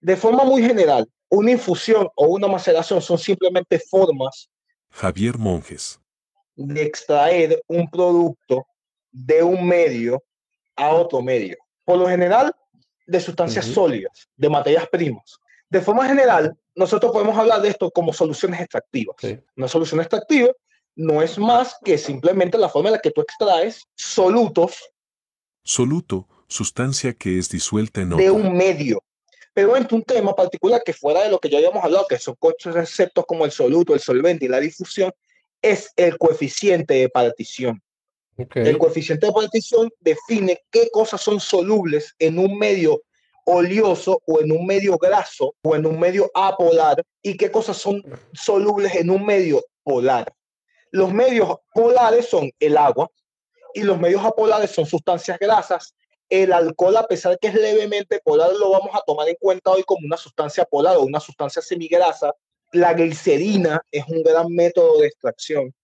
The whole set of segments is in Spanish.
De forma muy general, una infusión o una maceración son simplemente formas Javier Monjes. de extraer un producto de un medio a otro medio. Por lo general, de sustancias sólidas, de materias primas. De forma general, nosotros podemos hablar de esto como soluciones extractivas. Sí. Una solución extractiva no es más que simplemente la forma en la que tú extraes solutos Soluto, sustancia que es disuelta en de otra. un medio. Pero entre un tema particular que fuera de lo que ya habíamos hablado, que son conceptos como el soluto, el solvente y la difusión, es el coeficiente de partición. Ok. El coeficiente de partición define qué cosas son solubles en un medio oleoso o en un medio graso o en un medio apolar y qué cosas son solubles en un medio polar. Los medios polares son el agua y los medios apolares son sustancias grasas. El alcohol, a pesar que es levemente polar, lo vamos a tomar en cuenta hoy como una sustancia polar o una sustancia semigrasa. La glicerina es un gran método de extracción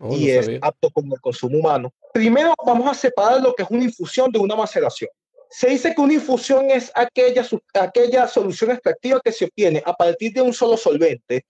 Oh, y no es sabía. apto con el consumo humano. Primero vamos a separar lo que es una infusión de una maceración. Se dice que una infusión es aquella, aquella solución extractiva que se obtiene a partir de un solo solvente,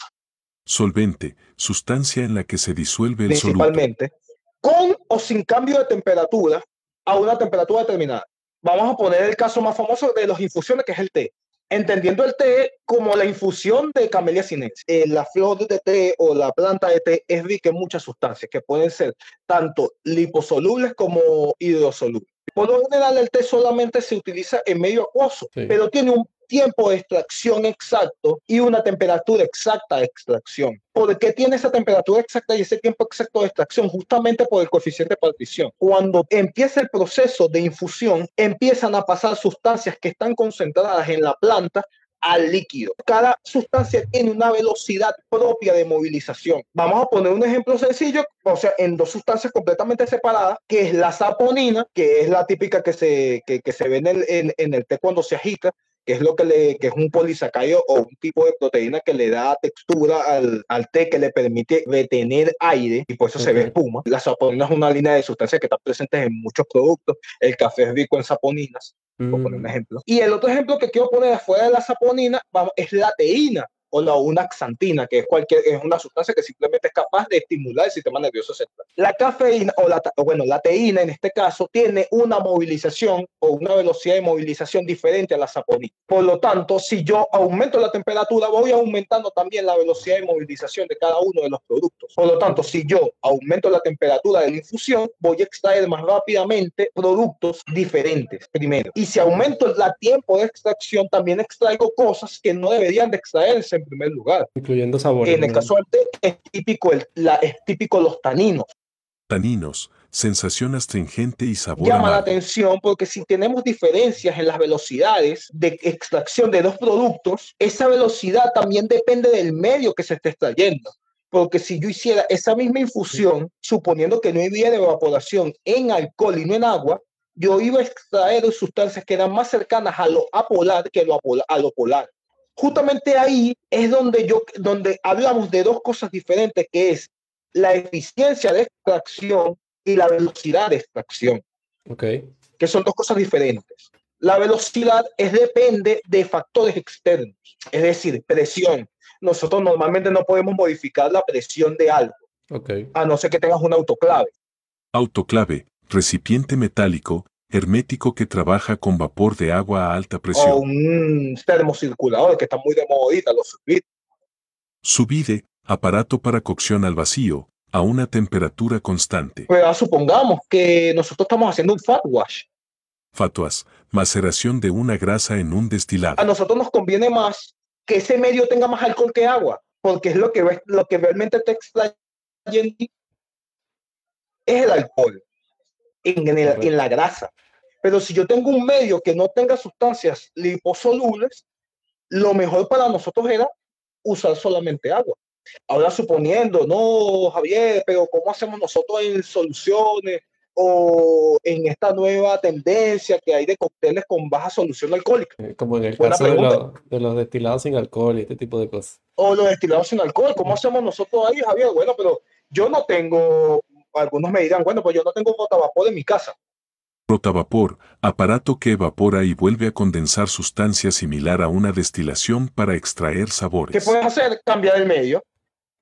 Solvente, sustancia en la que se disuelve el soluto. principalmente, con o sin cambio de temperatura a una temperatura determinada. Vamos a poner el caso más famoso de las infusiones, que es el té. Entendiendo el té como la infusión de Camellia sinensis. Eh, la flor de té o la planta de té es rica en muchas sustancias que pueden ser tanto liposolubles como hidrosolubles. Por lo general, el té solamente se utiliza en medio acuoso, Sí. pero tiene un tiempo de extracción exacto y una temperatura exacta de extracción. ¿Por qué tiene esa temperatura exacta y ese tiempo exacto de extracción? Justamente por el coeficiente de partición. Cuando empieza el proceso de infusión, empiezan a pasar sustancias que están concentradas en la planta al líquido. Cada sustancia tiene una velocidad propia de movilización. Vamos a poner un ejemplo sencillo, o sea, en dos sustancias completamente separadas, que es la saponina, que es la típica que se, que, que se ve en el, en, en el té cuando se agita, que es lo que le, que es un polisacárido o un tipo de proteína que le da textura al, al té que le permite retener aire y por eso se ve espuma. La saponina es una línea de sustancias que está presente en muchos productos. El café es rico en saponinas por poner un Mm, ejemplo. Y el otro ejemplo que quiero poner afuera de la saponina vamos, es la teína o la unaxantina, que es, cualquier, es una sustancia que simplemente es capaz de estimular el sistema nervioso central. La cafeína, o la, bueno, la teína en este caso, tiene una movilización o una velocidad de movilización diferente a la saponina. Por lo tanto, si yo aumento la temperatura, voy aumentando también la velocidad de movilización de cada uno de los productos. Por lo tanto, si yo aumento la temperatura de la infusión, voy a extraer más rápidamente productos diferentes primero. Y si aumento el tiempo de extracción, también extraigo cosas que no deberían de extraerse en primer lugar. incluyendo sabores. En el caso del té, es típico, el, la, es típico los taninos. Taninos, sensación astringente y sabor Llama la atención porque si tenemos diferencias en las velocidades de extracción de dos productos, esa velocidad también depende del medio que se esté extrayendo. Porque si yo hiciera esa misma infusión, suponiendo que no hubiera evaporación en alcohol y no en agua, yo iba a extraer sustancias que eran más cercanas a lo apolar que lo a lo polar. Justamente ahí es donde, yo, donde hablamos de dos cosas diferentes, que es la eficiencia de extracción y la velocidad de extracción, Ok. que son dos cosas diferentes. La velocidad es depende de factores externos, es decir, presión. Nosotros normalmente no podemos modificar la presión de algo, Ok. a no ser que tengas un autoclave. Autoclave, recipiente metálico, hermético que trabaja con vapor de agua a alta o presión. un termocirculador que está muy de moda ahorita, los. Subide, aparato para cocción al vacío, a una temperatura constante. Pero supongamos que nosotros estamos haciendo un fat wash. Fatuas, maceración de una grasa en un A destilado. nosotros nos conviene más que ese medio tenga más alcohol que agua, porque es lo que, lo que realmente te extrae es el alcohol en, en el- Correcto. en la grasa. Pero si yo tengo un medio que no tenga sustancias liposolubles, lo mejor para nosotros era usar solamente agua. Ahora suponiendo, no, Javier, pero ¿cómo hacemos nosotros en soluciones o en esta nueva tendencia que hay de cócteles con baja solución alcohólica? Eh, Como en el Buena caso de, de los destilados sin alcohol y este tipo de cosas. o los destilados sin alcohol. ¿Cómo hacemos nosotros ahí, Javier? Bueno, pero yo no tengo, algunos me dirán, bueno, pues yo no tengo botavapor en mi casa. Rotavapor, aparato que evapora y vuelve a condensar sustancia similar a una destilación para extraer ¿Qué sabores. puedes hacer? Cambiar el medio.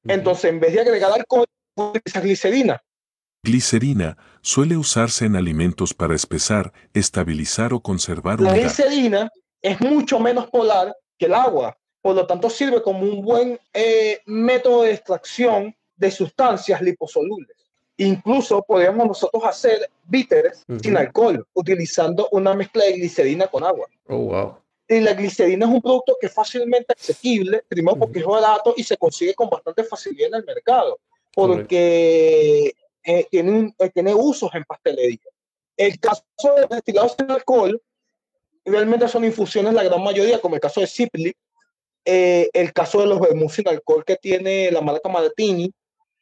Entonces, en vez de agregar alcohol, utilizas glicerina. Glicerina suele usarse en alimentos para espesar, estabilizar o conservar La humedad. glicerina es mucho menos polar que el agua, por lo tanto sirve como un buen eh, método de extracción de sustancias liposolubles. Incluso podríamos nosotros hacer bitters Ujú. sin alcohol, utilizando una mezcla de glicerina con agua. Oh, wow. Y la glicerina es un producto que es fácilmente asequible, primero porque es barato y se consigue con bastante facilidad en el mercado, porque eh, tiene, un- eh, tiene usos en pastelería. El caso de destilados sin alcohol, realmente son infusiones la gran mayoría, como el caso de Cipli, eh, el caso de los vermouth sin alcohol que tiene la marca Martini.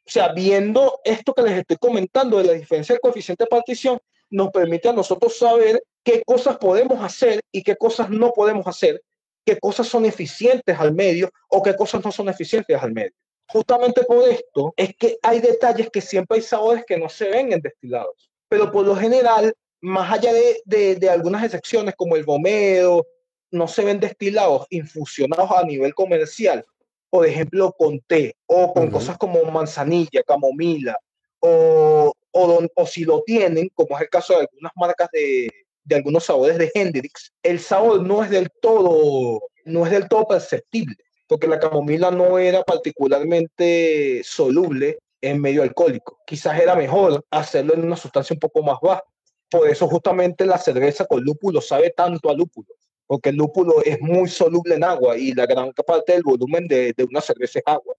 O sea, viendo esto que les estoy comentando de la diferencia del coeficiente de partición, nos permite a nosotros saber qué cosas podemos hacer y qué cosas no podemos hacer, qué cosas son eficientes al medio o qué cosas no son eficientes al medio. Justamente por esto es que hay detalles que siempre hay sabores que no se ven en destilados, pero por lo general, más allá de, de- de algunas excepciones como el bomero, no se ven destilados infusionados a nivel comercial, por ejemplo, con té o con Ujú. cosas como manzanilla, camomila, o, o, don- o si lo tienen, como es el caso de algunas marcas de, de algunos sabores de Hendrix, el sabor no es del todo, no es del todo perceptible, porque la camomila no era particularmente soluble en medio alcohólico. Quizás era mejor hacerlo en una sustancia un poco más baja. Por eso justamente la cerveza con lúpulo sabe tanto a lúpulo, porque el lúpulo es muy soluble en agua y la gran parte del volumen de, de una cerveza es agua.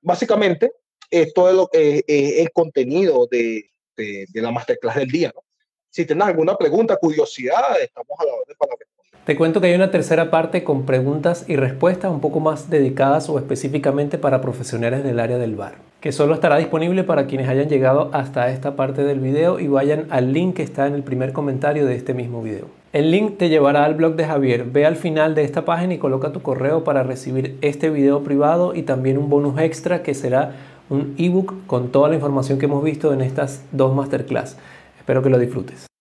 Básicamente, esto es lo que eh, el contenido de, de, de la masterclass del día. ¿no? Si tienes alguna pregunta, curiosidad, estamos a la orden para responder. Te cuento que hay una tercera parte con preguntas y respuestas un poco más dedicadas o específicamente para profesionales del área del bar, que solo estará disponible para quienes hayan llegado hasta esta parte del video y vayan al link que está en el primer comentario de este mismo video. El link te llevará al blog de Javier. Ve al final de esta página y coloca tu correo para recibir este video privado y también un bonus extra que será un ebook con toda la información que hemos visto en estas dos masterclass. Espero que lo disfrutes.